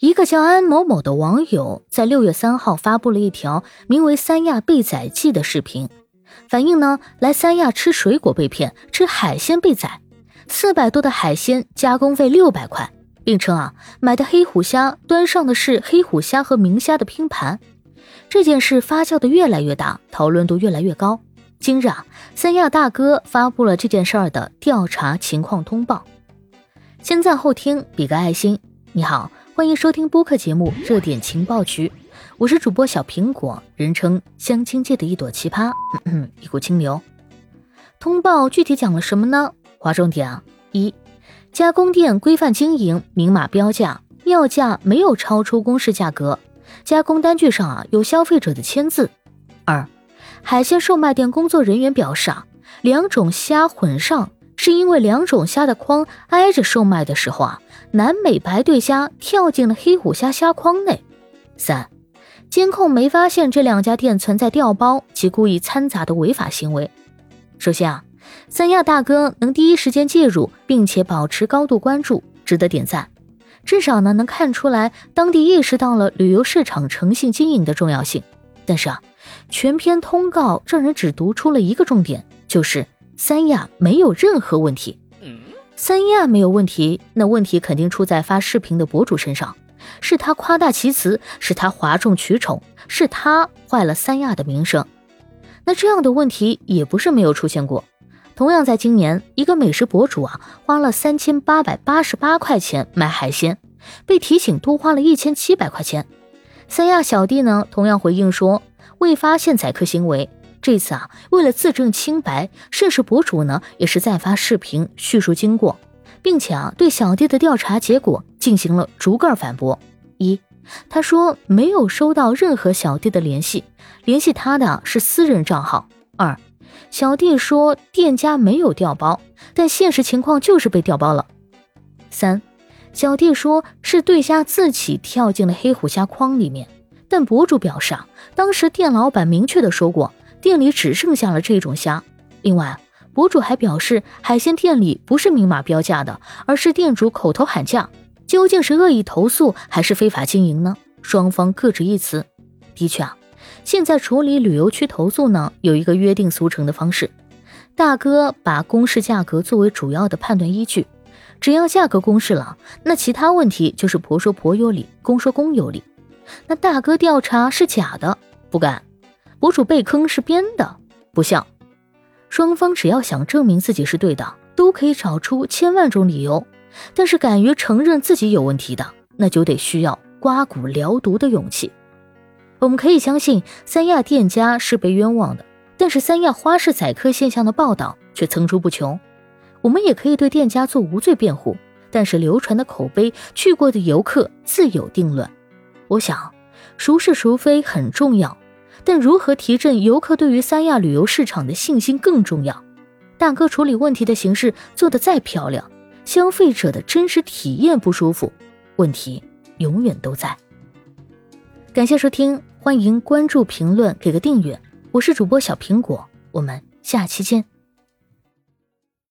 一个叫安某某的网友在六月三号发布了一条名为“三亚被宰记”的视频，反映呢来三亚吃水果被骗，吃海鲜被宰，四百多的海鲜加工费六百块，并称啊买的黑虎虾端上的是黑虎虾和明虾的拼盘。这件事发酵的越来越大，讨论度越来越高。今日啊，三亚大哥发布了这件事儿的调查情况通报。先赞后听，比个爱心。你好。欢迎收听播客节目《热点情报局》，我是主播小苹果，人称相亲界的一朵奇葩，一股清流。通报具体讲了什么呢？划重点啊！一，加工店规范经营，明码标价，要价没有超出公示价格，加工单据上啊有消费者的签字。二，海鲜售卖店工作人员表示啊，两种虾混上。是因为两种虾的筐挨着售卖的时候啊，南美白对虾跳进了黑虎虾虾筐内。三，监控没发现这两家店存在调包及故意掺杂的违法行为。首先啊，三亚大哥能第一时间介入，并且保持高度关注，值得点赞。至少呢，能看出来当地意识到了旅游市场诚信经营的重要性。但是啊，全篇通告让人只读出了一个重点，就是。三亚没有任何问题，三亚没有问题，那问题肯定出在发视频的博主身上，是他夸大其词，是他哗众取宠，是他坏了三亚的名声。那这样的问题也不是没有出现过，同样在今年，一个美食博主啊花了三千八百八十八块钱买海鲜，被提醒多花了一千七百块钱。三亚小弟呢同样回应说未发现宰客行为。这次啊，为了自证清白，涉事博主呢也是再发视频叙述经过，并且啊对小弟的调查结果进行了逐个反驳。一，他说没有收到任何小弟的联系，联系他的是私人账号。二，小弟说店家没有调包，但现实情况就是被调包了。三，小弟说是对虾自己跳进了黑虎虾筐里面，但博主表示啊，当时店老板明确的说过。店里只剩下了这种虾。另外，博主还表示，海鲜店里不是明码标价的，而是店主口头喊价。究竟是恶意投诉还是非法经营呢？双方各执一词。的确啊，现在处理旅游区投诉呢，有一个约定俗成的方式。大哥把公示价格作为主要的判断依据，只要价格公示了，那其他问题就是婆说婆有理，公说公有理。那大哥调查是假的，不敢。博主被坑是编的，不像。双方只要想证明自己是对的，都可以找出千万种理由。但是敢于承认自己有问题的，那就得需要刮骨疗毒的勇气。我们可以相信三亚店家是被冤枉的，但是三亚花式宰客现象的报道却层出不穷。我们也可以对店家做无罪辩护，但是流传的口碑，去过的游客自有定论。我想，孰是孰非很重要。但如何提振游客对于三亚旅游市场的信心更重要。大哥处理问题的形式做得再漂亮，消费者的真实体验不舒服，问题永远都在。感谢收听，欢迎关注、评论、给个订阅。我是主播小苹果，我们下期见。